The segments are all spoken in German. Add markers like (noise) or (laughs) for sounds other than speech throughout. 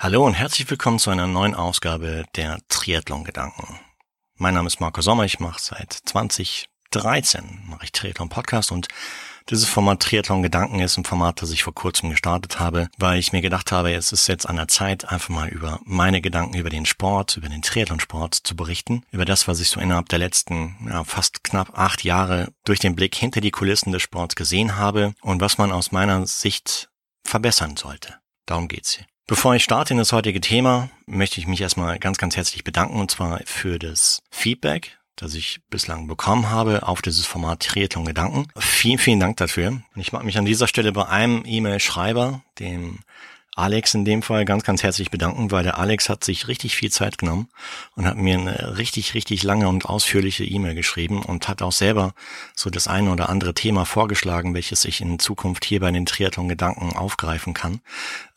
Hallo und herzlich willkommen zu einer neuen Ausgabe der Triathlon-Gedanken. Mein Name ist Marco Sommer, ich mache seit 2013 mache ich Triathlon-Podcast und dieses Format Triathlon Gedanken ist ein Format, das ich vor kurzem gestartet habe, weil ich mir gedacht habe, es ist jetzt an der Zeit, einfach mal über meine Gedanken über den Sport, über den Triathlon-Sport zu berichten, über das, was ich so innerhalb der letzten ja, fast knapp acht Jahre durch den Blick hinter die Kulissen des Sports gesehen habe und was man aus meiner Sicht verbessern sollte. Darum geht's hier. Bevor ich starte in das heutige Thema, möchte ich mich erstmal ganz, ganz herzlich bedanken und zwar für das Feedback, das ich bislang bekommen habe auf dieses Format Triathlon Gedanken. Vielen, vielen Dank dafür. Ich mag mich an dieser Stelle bei einem E-Mail-Schreiber, dem Alex in dem Fall ganz, ganz herzlich bedanken, weil der Alex hat sich richtig viel Zeit genommen und hat mir eine richtig, richtig lange und ausführliche E-Mail geschrieben und hat auch selber so das eine oder andere Thema vorgeschlagen, welches ich in Zukunft hier bei den Triathlon-Gedanken aufgreifen kann.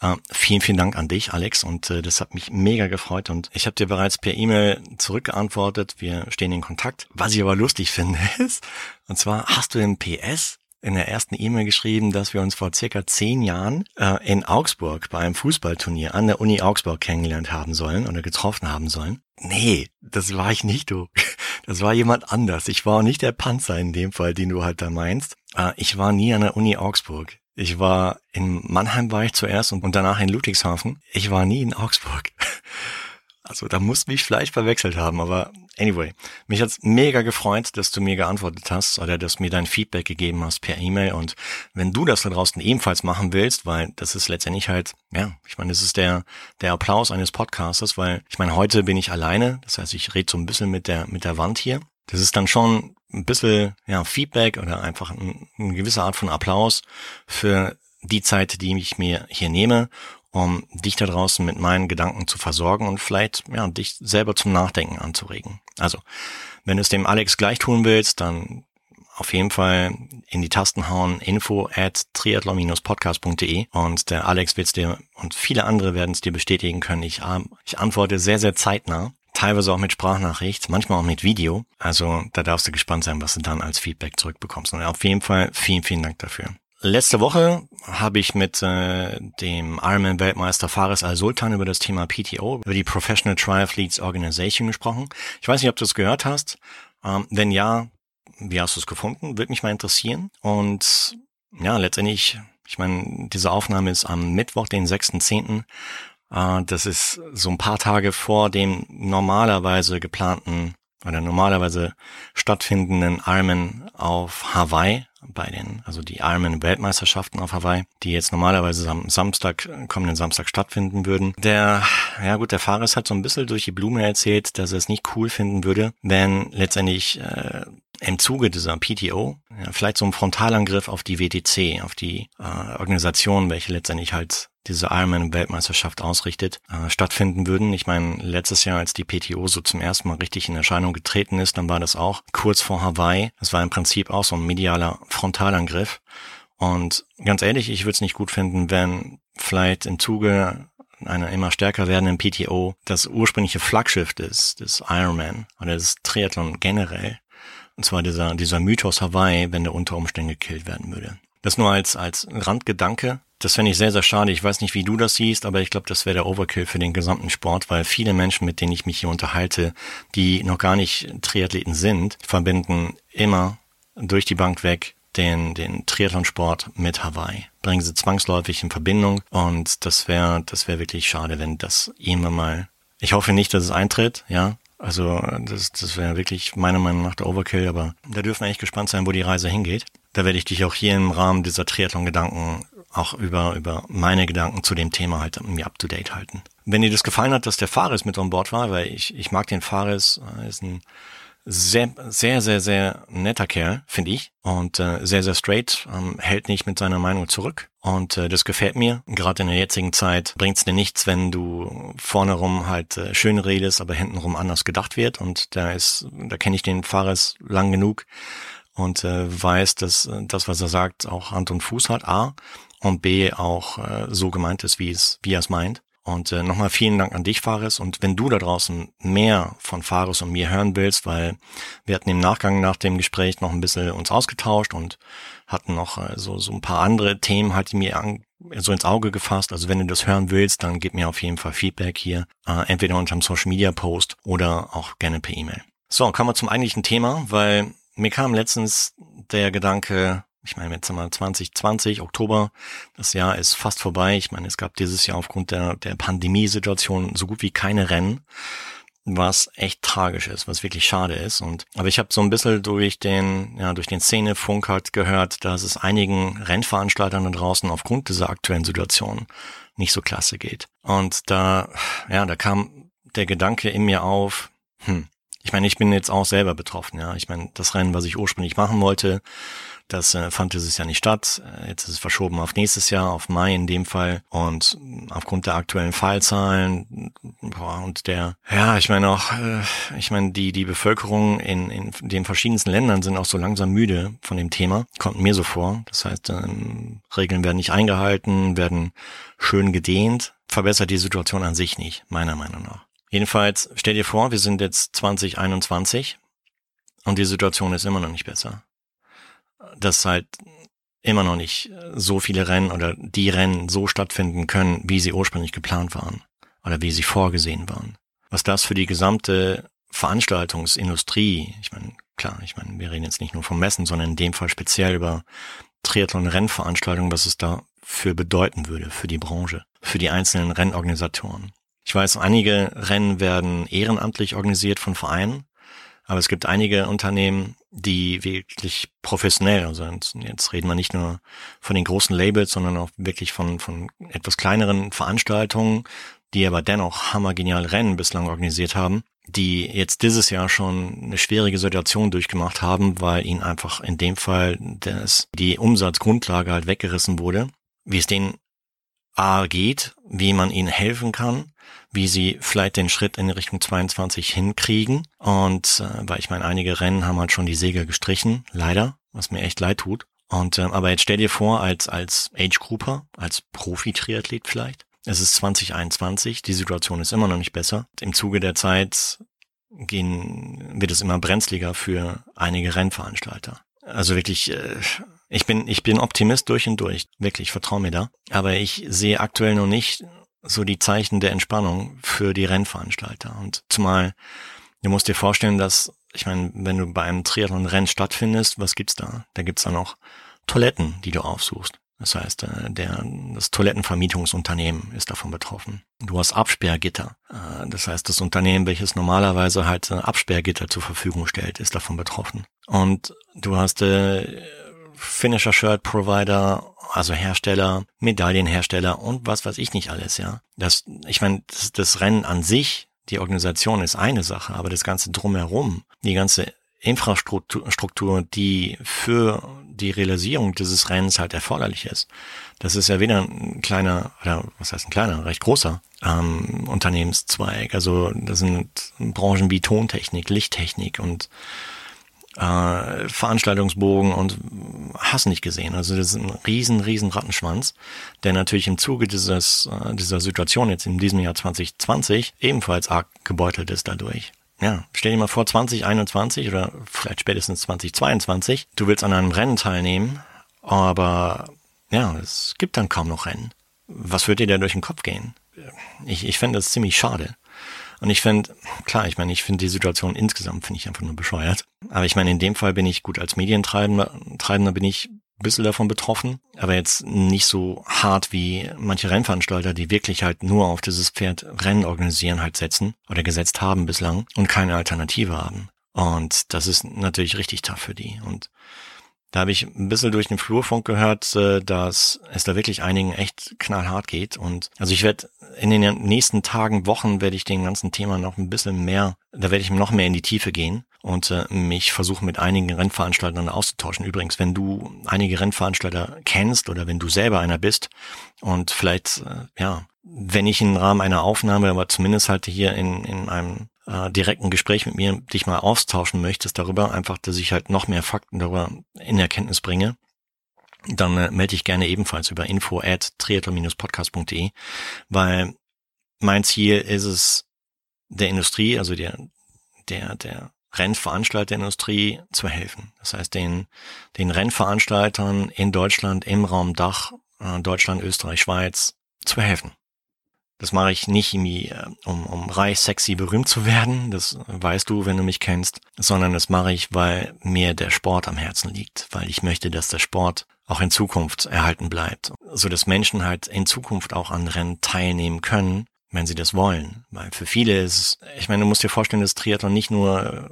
Äh, vielen, vielen Dank an dich, Alex, und äh, das hat mich mega gefreut und ich habe dir bereits per E-Mail zurückgeantwortet. Wir stehen in Kontakt. Was ich aber lustig finde (laughs) ist, und zwar hast du im PS in der ersten E-Mail geschrieben, dass wir uns vor circa zehn Jahren äh, in Augsburg bei einem Fußballturnier an der Uni Augsburg kennengelernt haben sollen oder getroffen haben sollen. Nee, das war ich nicht, du. (laughs) Das war jemand anders. Ich war nicht der Panzer in dem Fall, den du halt da meinst. Äh, ich war nie an der Uni Augsburg. Ich war in Mannheim war ich zuerst und, und danach in Ludwigshafen. Ich war nie in Augsburg. (laughs) Also da musst mich vielleicht verwechselt haben, aber anyway, mich hat's mega gefreut, dass du mir geantwortet hast oder dass mir dein Feedback gegeben hast per E-Mail. Und wenn du das da draußen ebenfalls machen willst, weil das ist letztendlich halt, ja, ich meine, das ist der der Applaus eines Podcasters, weil ich meine, heute bin ich alleine, das heißt, ich rede so ein bisschen mit der mit der Wand hier. Das ist dann schon ein bisschen ja, Feedback oder einfach ein, eine gewisse Art von Applaus für die Zeit, die ich mir hier nehme um dich da draußen mit meinen Gedanken zu versorgen und vielleicht ja, dich selber zum Nachdenken anzuregen. Also, wenn du es dem Alex gleich tun willst, dann auf jeden Fall in die Tasten hauen info at triathlon-podcast.de und der Alex wird es dir und viele andere werden es dir bestätigen können. Ich, ich antworte sehr, sehr zeitnah teilweise auch mit Sprachnachricht, manchmal auch mit Video. Also da darfst du gespannt sein, was du dann als Feedback zurückbekommst. Und auf jeden Fall vielen, vielen Dank dafür. Letzte Woche habe ich mit äh, dem Ironman-Weltmeister Fares Al-Sultan über das Thema PTO, über die Professional Triathletes Organization gesprochen. Ich weiß nicht, ob du es gehört hast. Ähm, wenn ja, wie hast du es gefunden? Würde mich mal interessieren. Und ja, letztendlich, ich meine, diese Aufnahme ist am Mittwoch, den 6.10. Äh, das ist so ein paar Tage vor dem normalerweise geplanten oder normalerweise stattfindenden Ironman auf Hawaii bei den, also die Ironman Weltmeisterschaften auf Hawaii, die jetzt normalerweise am Samstag, kommenden Samstag stattfinden würden. Der, ja gut, der Fahrer hat so ein bisschen durch die Blume erzählt, dass er es nicht cool finden würde, wenn letztendlich äh, im Zuge dieser PTO ja, vielleicht so ein Frontalangriff auf die WTC, auf die äh, Organisation, welche letztendlich halt diese Ironman-Weltmeisterschaft ausrichtet, äh, stattfinden würden. Ich meine, letztes Jahr, als die PTO so zum ersten Mal richtig in Erscheinung getreten ist, dann war das auch kurz vor Hawaii. Das war im Prinzip auch so ein medialer Frontalangriff. Und ganz ehrlich, ich würde es nicht gut finden, wenn vielleicht im Zuge einer immer stärker werdenden PTO das ursprüngliche Flaggschiff des, des Ironman oder des Triathlon generell, und zwar dieser, dieser Mythos Hawaii, wenn der unter Umständen gekillt werden würde. Das nur als, als Randgedanke. Das fände ich sehr, sehr schade. Ich weiß nicht, wie du das siehst, aber ich glaube, das wäre der Overkill für den gesamten Sport, weil viele Menschen, mit denen ich mich hier unterhalte, die noch gar nicht Triathleten sind, verbinden immer durch die Bank weg den, den Triathlonsport mit Hawaii. Bringen sie zwangsläufig in Verbindung und das wäre, das wäre wirklich schade, wenn das irgendwann mal, ich hoffe nicht, dass es eintritt, ja. Also, das, das wäre wirklich meiner Meinung nach der Overkill, aber da dürfen wir echt gespannt sein, wo die Reise hingeht. Da werde ich dich auch hier im Rahmen dieser Triathlon-Gedanken auch über, über meine Gedanken zu dem Thema halt mir up to date halten. Wenn dir das gefallen hat, dass der Fares mit an Bord war, weil ich, ich mag den Fares, er ist ein sehr, sehr, sehr, sehr netter Kerl, finde ich. Und äh, sehr, sehr straight, ähm, hält nicht mit seiner Meinung zurück. Und äh, das gefällt mir. Gerade in der jetzigen Zeit bringt es dir nichts, wenn du vorne rum halt äh, schön redest, aber hintenrum anders gedacht wird. Und da ist, da kenne ich den Fares lang genug und äh, weiß, dass äh, das, was er sagt, auch Hand und Fuß hat, A, und B auch äh, so gemeint ist, wie es, wie er es meint. Und äh, nochmal vielen Dank an dich, Fares. Und wenn du da draußen mehr von Fares und mir hören willst, weil wir hatten im Nachgang nach dem Gespräch noch ein bisschen uns ausgetauscht und hatten noch äh, so, so ein paar andere Themen halt mir an, so ins Auge gefasst. Also wenn du das hören willst, dann gib mir auf jeden Fall Feedback hier, äh, entweder unter einem Social Media Post oder auch gerne per E-Mail. So, kommen wir zum eigentlichen Thema, weil mir kam letztens der Gedanke, ich meine, jetzt haben wir 2020, Oktober, das Jahr ist fast vorbei. Ich meine, es gab dieses Jahr aufgrund der, der Pandemiesituation so gut wie keine Rennen, was echt tragisch ist, was wirklich schade ist. Und aber ich habe so ein bisschen durch den, ja, durch den Szenefunk halt gehört, dass es einigen Rennveranstaltern da draußen aufgrund dieser aktuellen Situation nicht so klasse geht. Und da, ja, da kam der Gedanke in mir auf, hm, ich meine, ich bin jetzt auch selber betroffen, ja. Ich meine, das Rennen, was ich ursprünglich machen wollte, das äh, fand dieses Jahr nicht statt. Äh, jetzt ist es verschoben auf nächstes Jahr, auf Mai in dem Fall. Und aufgrund der aktuellen Fallzahlen boah, und der, ja, ich meine auch, äh, ich meine, die, die Bevölkerung in, in den verschiedensten Ländern sind auch so langsam müde von dem Thema. Kommt mir so vor. Das heißt, ähm, Regeln werden nicht eingehalten, werden schön gedehnt. Verbessert die Situation an sich nicht, meiner Meinung nach. Jedenfalls, stell dir vor, wir sind jetzt 2021 und die Situation ist immer noch nicht besser dass halt immer noch nicht so viele Rennen oder die Rennen so stattfinden können, wie sie ursprünglich geplant waren oder wie sie vorgesehen waren. Was das für die gesamte Veranstaltungsindustrie, ich meine, klar, ich meine, wir reden jetzt nicht nur vom Messen, sondern in dem Fall speziell über Triathlon-Rennveranstaltungen, was es da für bedeuten würde für die Branche, für die einzelnen Rennorganisatoren. Ich weiß, einige Rennen werden ehrenamtlich organisiert von Vereinen, aber es gibt einige Unternehmen, die wirklich professionell, also jetzt reden wir nicht nur von den großen Labels, sondern auch wirklich von, von etwas kleineren Veranstaltungen, die aber dennoch hammergenial Rennen bislang organisiert haben, die jetzt dieses Jahr schon eine schwierige Situation durchgemacht haben, weil ihnen einfach in dem Fall das, die Umsatzgrundlage halt weggerissen wurde. Wie es denen A geht, wie man ihnen helfen kann, wie sie vielleicht den Schritt in Richtung 22 hinkriegen. Und äh, weil ich meine, einige Rennen haben halt schon die Segel gestrichen, leider, was mir echt leid tut. Und ähm, aber jetzt stell dir vor, als als Age Grouper, als Profi-Triathlet vielleicht. Es ist 2021, die Situation ist immer noch nicht besser. Im Zuge der Zeit gehen, wird es immer brenzliger für einige Rennveranstalter. Also wirklich, äh, ich bin, ich bin Optimist durch und durch. Wirklich, vertrau mir da. Aber ich sehe aktuell noch nicht so die Zeichen der Entspannung für die Rennveranstalter. Und zumal, du musst dir vorstellen, dass, ich meine, wenn du bei einem Triathlon-Rennen stattfindest, was gibt's da? Da gibt's dann auch Toiletten, die du aufsuchst. Das heißt, äh, der, das Toilettenvermietungsunternehmen ist davon betroffen. Du hast Absperrgitter. Äh, das heißt, das Unternehmen, welches normalerweise halt Absperrgitter zur Verfügung stellt, ist davon betroffen. Und du hast äh, Finisher Shirt Provider, also Hersteller, Medaillenhersteller und was weiß ich nicht alles, ja. Das, ich meine, das, das Rennen an sich, die Organisation ist eine Sache, aber das ganze drumherum, die ganze Infrastruktur, die für die Realisierung dieses Rennens halt erforderlich ist. Das ist ja weder ein kleiner, oder was heißt ein kleiner, recht großer ähm, Unternehmenszweig. Also das sind Branchen wie Tontechnik, Lichttechnik und äh, Veranstaltungsbogen und hast nicht gesehen. Also das ist ein riesen, riesen Rattenschwanz, der natürlich im Zuge dieses, äh, dieser Situation jetzt in diesem Jahr 2020 ebenfalls arg gebeutelt ist dadurch. Ja, stell dir mal vor 2021 oder vielleicht spätestens 2022, du willst an einem Rennen teilnehmen, aber ja, es gibt dann kaum noch Rennen. Was wird dir da durch den Kopf gehen? Ich, ich fände das ziemlich schade. Und ich finde, klar, ich meine, ich finde die Situation insgesamt finde ich einfach nur bescheuert. Aber ich meine, in dem Fall bin ich gut als Medientreibender, Treibender bin ich ein bisschen davon betroffen, aber jetzt nicht so hart wie manche Rennveranstalter, die wirklich halt nur auf dieses Pferd Rennen organisieren halt setzen oder gesetzt haben bislang und keine Alternative haben. Und das ist natürlich richtig tough für die. Und da habe ich ein bisschen durch den Flurfunk gehört, äh, dass es da wirklich einigen echt knallhart geht. Und also ich werde in den nächsten Tagen, Wochen werde ich dem ganzen Thema noch ein bisschen mehr, da werde ich noch mehr in die Tiefe gehen und äh, mich versuchen mit einigen Rennveranstaltern auszutauschen. Übrigens, wenn du einige Rennveranstalter kennst oder wenn du selber einer bist und vielleicht, äh, ja, wenn ich im Rahmen einer Aufnahme, aber zumindest halt hier in, in einem äh, direkten Gespräch mit mir dich mal austauschen möchtest darüber, einfach, dass ich halt noch mehr Fakten darüber in Erkenntnis bringe, dann äh, melde dich gerne ebenfalls über info at triathlon-podcast.de, weil mein Ziel ist es, der Industrie, also der, der, der Rennveranstalterindustrie zu helfen. Das heißt, den, den Rennveranstaltern in Deutschland, im Raum Dach, äh, Deutschland, Österreich, Schweiz zu helfen. Das mache ich nicht irgendwie, äh, um, um reich, sexy, berühmt zu werden. Das weißt du, wenn du mich kennst. Sondern das mache ich, weil mir der Sport am Herzen liegt. Weil ich möchte, dass der Sport auch in Zukunft erhalten bleibt. So dass Menschen halt in Zukunft auch an Rennen teilnehmen können, wenn sie das wollen. Weil für viele ist es, ich meine, du musst dir vorstellen, dass Triathlon nicht nur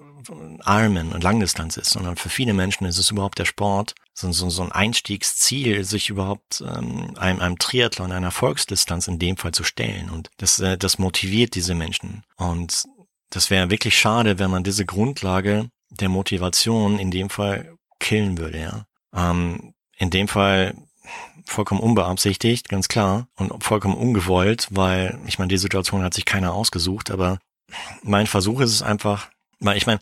Ironman und Langdistanz ist, sondern für viele Menschen ist es überhaupt der Sport, so, so, so ein Einstiegsziel, sich überhaupt ähm, einem, einem Triathlon, einer Volksdistanz in dem Fall zu stellen. Und das, äh, das motiviert diese Menschen. Und das wäre wirklich schade, wenn man diese Grundlage der Motivation in dem Fall killen würde, ja. Ähm, in dem Fall vollkommen unbeabsichtigt, ganz klar, und vollkommen ungewollt, weil ich meine, die Situation hat sich keiner ausgesucht, aber mein Versuch ist es einfach, weil ich meine,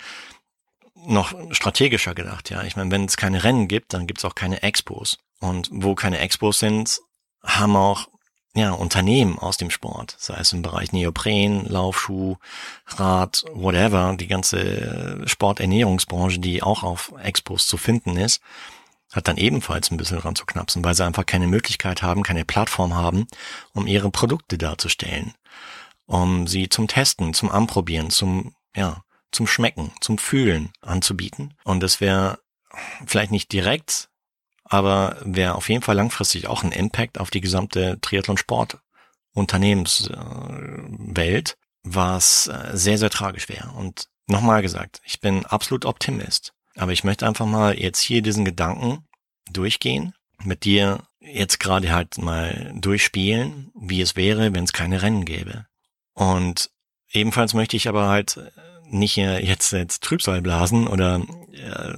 noch strategischer gedacht, ja. Ich meine, wenn es keine Rennen gibt, dann gibt es auch keine Expos. Und wo keine Expos sind, haben auch ja, Unternehmen aus dem Sport, sei es im Bereich Neopren, Laufschuh, Rad, whatever, die ganze Sporternährungsbranche, die auch auf Expos zu finden ist, hat dann ebenfalls ein bisschen ranzuknapsen, weil sie einfach keine Möglichkeit haben, keine Plattform haben, um ihre Produkte darzustellen, um sie zum Testen, zum Anprobieren, zum, ja, zum Schmecken, zum Fühlen anzubieten. Und das wäre vielleicht nicht direkt, aber wäre auf jeden Fall langfristig auch ein Impact auf die gesamte Triathlon-Sport-Unternehmenswelt, was äh, sehr, sehr tragisch wäre. Und nochmal gesagt, ich bin absolut Optimist. Aber ich möchte einfach mal jetzt hier diesen Gedanken durchgehen, mit dir jetzt gerade halt mal durchspielen, wie es wäre, wenn es keine Rennen gäbe. Und ebenfalls möchte ich aber halt nicht äh, jetzt, jetzt Trübsal blasen oder äh,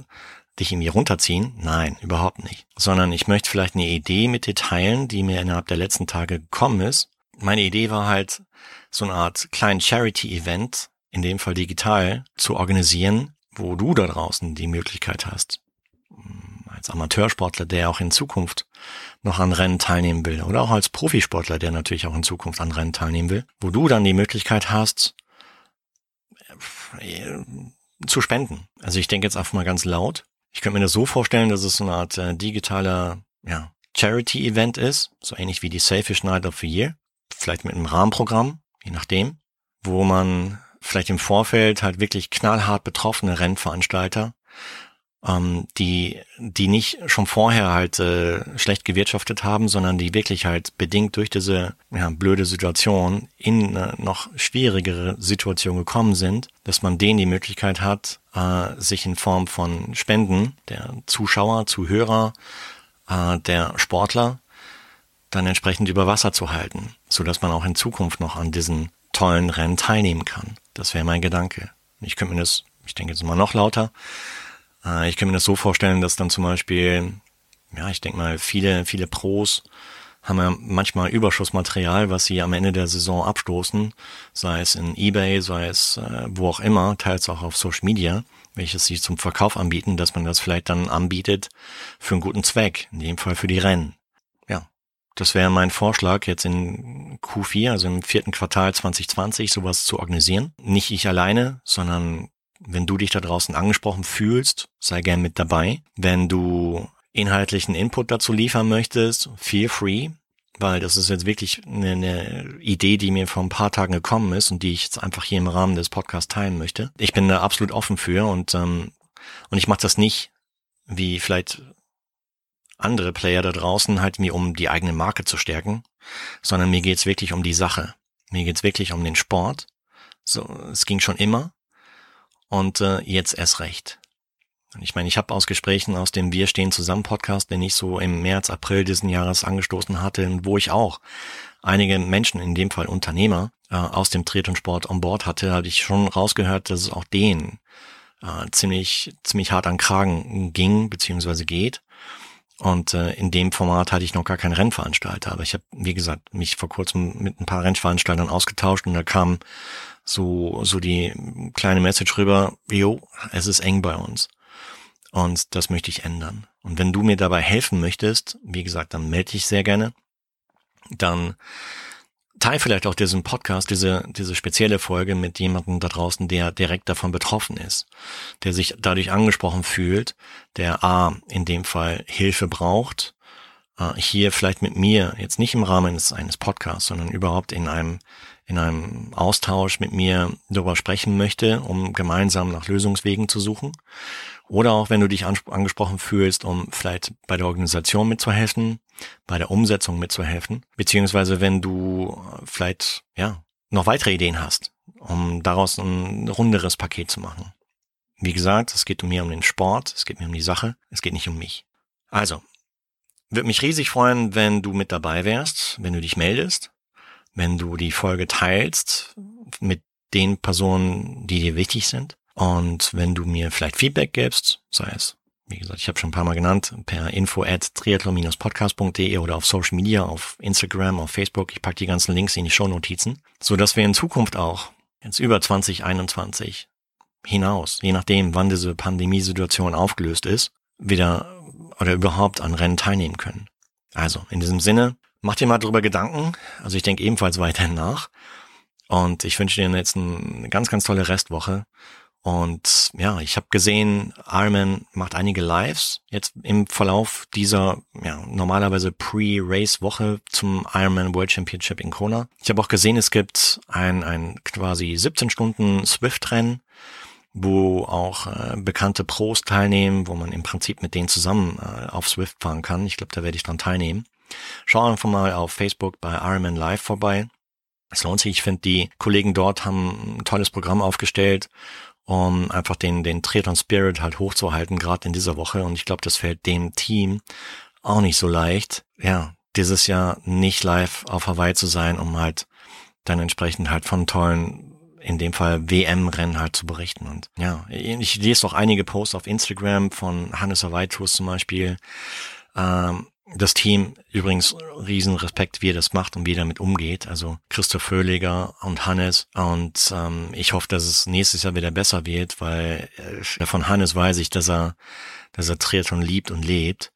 dich irgendwie runterziehen. Nein, überhaupt nicht. Sondern ich möchte vielleicht eine Idee mit dir teilen, die mir innerhalb der letzten Tage gekommen ist. Meine Idee war halt, so eine Art kleinen Charity-Event, in dem Fall digital, zu organisieren, wo du da draußen die Möglichkeit hast, hm, als Amateursportler, der auch in Zukunft noch an Rennen teilnehmen will, oder auch als Profisportler, der natürlich auch in Zukunft an Rennen teilnehmen will, wo du dann die Möglichkeit hast, zu spenden. Also ich denke jetzt einfach mal ganz laut. Ich könnte mir das so vorstellen, dass es so eine Art äh, digitaler ja, Charity-Event ist, so ähnlich wie die Selfish Night of the Year, vielleicht mit einem Rahmenprogramm, je nachdem, wo man vielleicht im Vorfeld halt wirklich knallhart betroffene Rennveranstalter ähm, die, die nicht schon vorher halt äh, schlecht gewirtschaftet haben, sondern die wirklich halt bedingt durch diese ja, blöde Situation in eine noch schwierigere Situation gekommen sind, dass man denen die Möglichkeit hat, äh, sich in Form von Spenden der Zuschauer, Zuhörer, äh, der Sportler dann entsprechend über Wasser zu halten, so dass man auch in Zukunft noch an diesen tollen Rennen teilnehmen kann. Das wäre mein Gedanke. Ich könnte mir das, ich denke jetzt mal noch lauter, äh, ich kann mir das so vorstellen, dass dann zum Beispiel, ja, ich denke mal, viele, viele Pros haben ja manchmal Überschussmaterial, was sie am Ende der Saison abstoßen, sei es in eBay, sei es äh, wo auch immer, teils auch auf Social Media, welches sie zum Verkauf anbieten, dass man das vielleicht dann anbietet für einen guten Zweck, in dem Fall für die Rennen. Ja, das wäre mein Vorschlag, jetzt in Q4, also im vierten Quartal 2020, sowas zu organisieren. Nicht ich alleine, sondern wenn du dich da draußen angesprochen fühlst, sei gern mit dabei. Wenn du inhaltlichen Input dazu liefern möchtest, feel free, weil das ist jetzt wirklich eine, Idee, die mir vor ein paar Tagen gekommen ist und die ich jetzt einfach hier im Rahmen des Podcasts teilen möchte. Ich bin da absolut offen für und ähm, und ich mache das nicht wie vielleicht andere Player da draußen halt mir um die eigene Marke zu stärken, sondern mir geht's wirklich um die Sache. Mir geht's wirklich um den Sport. So, es ging schon immer und äh, jetzt erst recht. Und ich meine, ich habe aus Gesprächen aus dem Wir stehen zusammen Podcast, den ich so im März, April diesen Jahres angestoßen hatte, wo ich auch einige Menschen, in dem Fall Unternehmer, äh, aus dem Triathlon-Sport on Board hatte, hatte ich schon rausgehört, dass es auch denen äh, ziemlich, ziemlich hart an Kragen ging, beziehungsweise geht. Und äh, in dem Format hatte ich noch gar keinen Rennveranstalter. Aber ich habe, wie gesagt, mich vor kurzem mit ein paar Rennveranstaltern ausgetauscht und da kam so, so die kleine Message rüber, jo, es ist eng bei uns. Und das möchte ich ändern. Und wenn du mir dabei helfen möchtest, wie gesagt, dann melde dich sehr gerne. Dann teile vielleicht auch diesen Podcast, diese, diese spezielle Folge mit jemandem da draußen, der direkt davon betroffen ist, der sich dadurch angesprochen fühlt, der A, in dem Fall Hilfe braucht, äh, hier vielleicht mit mir, jetzt nicht im Rahmen eines Podcasts, sondern überhaupt in einem, in einem Austausch mit mir darüber sprechen möchte, um gemeinsam nach Lösungswegen zu suchen. Oder auch wenn du dich angesprochen fühlst, um vielleicht bei der Organisation mitzuhelfen, bei der Umsetzung mitzuhelfen, beziehungsweise wenn du äh, vielleicht, ja, noch weitere Ideen hast, um daraus ein runderes Paket zu machen. Wie gesagt, es geht mir um den Sport, es geht mir um die Sache, es geht nicht um mich. Also, würde mich riesig freuen, wenn du mit dabei wärst, wenn du dich meldest, wenn du die Folge teilst mit den Personen, die dir wichtig sind. Und wenn du mir vielleicht Feedback gibst, sei es wie gesagt, ich habe schon ein paar Mal genannt, per info at triathlon-podcast.de oder auf Social Media, auf Instagram, auf Facebook. Ich packe die ganzen Links in die Shownotizen, so dass wir in Zukunft auch, jetzt über 2021 hinaus, je nachdem, wann diese Pandemiesituation aufgelöst ist, wieder oder überhaupt an Rennen teilnehmen können. Also, in diesem Sinne, mach dir mal drüber Gedanken. Also ich denke ebenfalls weiterhin nach. Und ich wünsche dir jetzt eine ganz, ganz tolle Restwoche. Und ja, ich habe gesehen, Ironman macht einige Lives jetzt im Verlauf dieser ja, normalerweise Pre-Race-Woche zum Ironman World Championship in Kona. Ich habe auch gesehen, es gibt ein, ein quasi 17 Stunden Swift-Rennen, wo auch äh, bekannte Pros teilnehmen, wo man im Prinzip mit denen zusammen äh, auf Swift fahren kann. Ich glaube, da werde ich dran teilnehmen. Schau einfach mal auf Facebook bei Ironman Live vorbei. Es lohnt sich. Ich finde, die Kollegen dort haben ein tolles Programm aufgestellt um einfach den, den Triathlon Spirit halt hochzuhalten, gerade in dieser Woche. Und ich glaube, das fällt dem Team auch nicht so leicht, ja, dieses Jahr nicht live auf Hawaii zu sein, um halt dann entsprechend halt von tollen, in dem Fall WM-Rennen halt zu berichten. Und ja, ich lese auch einige Posts auf Instagram von Hannes Hawaii Tours zum Beispiel, ähm, das Team übrigens riesen Respekt, wie er das macht und wie er damit umgeht. Also Christoph Föhliger und Hannes. Und ähm, ich hoffe, dass es nächstes Jahr wieder besser wird, weil äh, von Hannes weiß ich, dass er, dass er Triathlon liebt und lebt.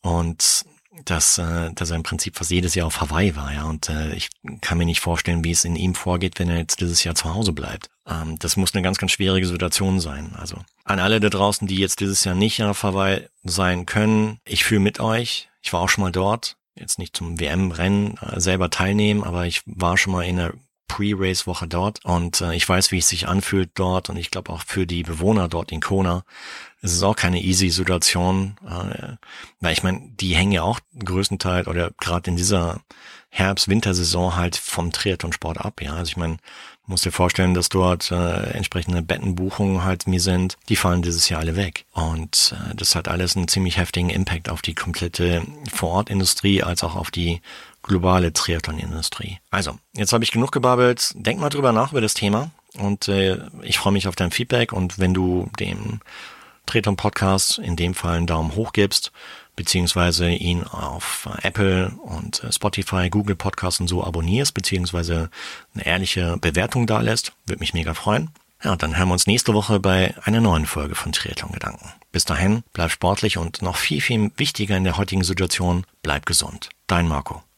Und dass, äh, dass er im Prinzip fast jedes Jahr auf Hawaii war, ja. Und äh, ich kann mir nicht vorstellen, wie es in ihm vorgeht, wenn er jetzt dieses Jahr zu Hause bleibt. Ähm, das muss eine ganz, ganz schwierige Situation sein. Also an alle da draußen, die jetzt dieses Jahr nicht auf Hawaii sein können, ich fühle mit euch. Ich war auch schon mal dort, jetzt nicht zum WM-Rennen äh, selber teilnehmen, aber ich war schon mal in der Pre-Race-Woche dort und äh, ich weiß, wie es sich anfühlt dort und ich glaube auch für die Bewohner dort in Kona ist es auch keine easy Situation, äh, weil ich meine, die hängen ja auch größtenteils oder gerade in dieser Herbst-Wintersaison halt vom Triathlon-Sport ab, ja. Also ich meine, muss dir vorstellen, dass dort äh, entsprechende Bettenbuchungen halt mir sind, die fallen dieses Jahr alle weg. Und äh, das hat alles einen ziemlich heftigen Impact auf die komplette Vorortindustrie als auch auf die globale Triathlon-Industrie. Also, jetzt habe ich genug gebabbelt. Denk mal drüber nach über das Thema und äh, ich freue mich auf dein Feedback und wenn du dem Triathlon Podcast in dem Fall einen Daumen hoch gibst, beziehungsweise ihn auf Apple und Spotify, Google Podcasts und so abonnierst, beziehungsweise eine ehrliche Bewertung da lässt, würde mich mega freuen. Ja, dann hören wir uns nächste Woche bei einer neuen Folge von Triathlon Gedanken. Bis dahin, bleib sportlich und noch viel, viel wichtiger in der heutigen Situation, bleib gesund. Dein Marco.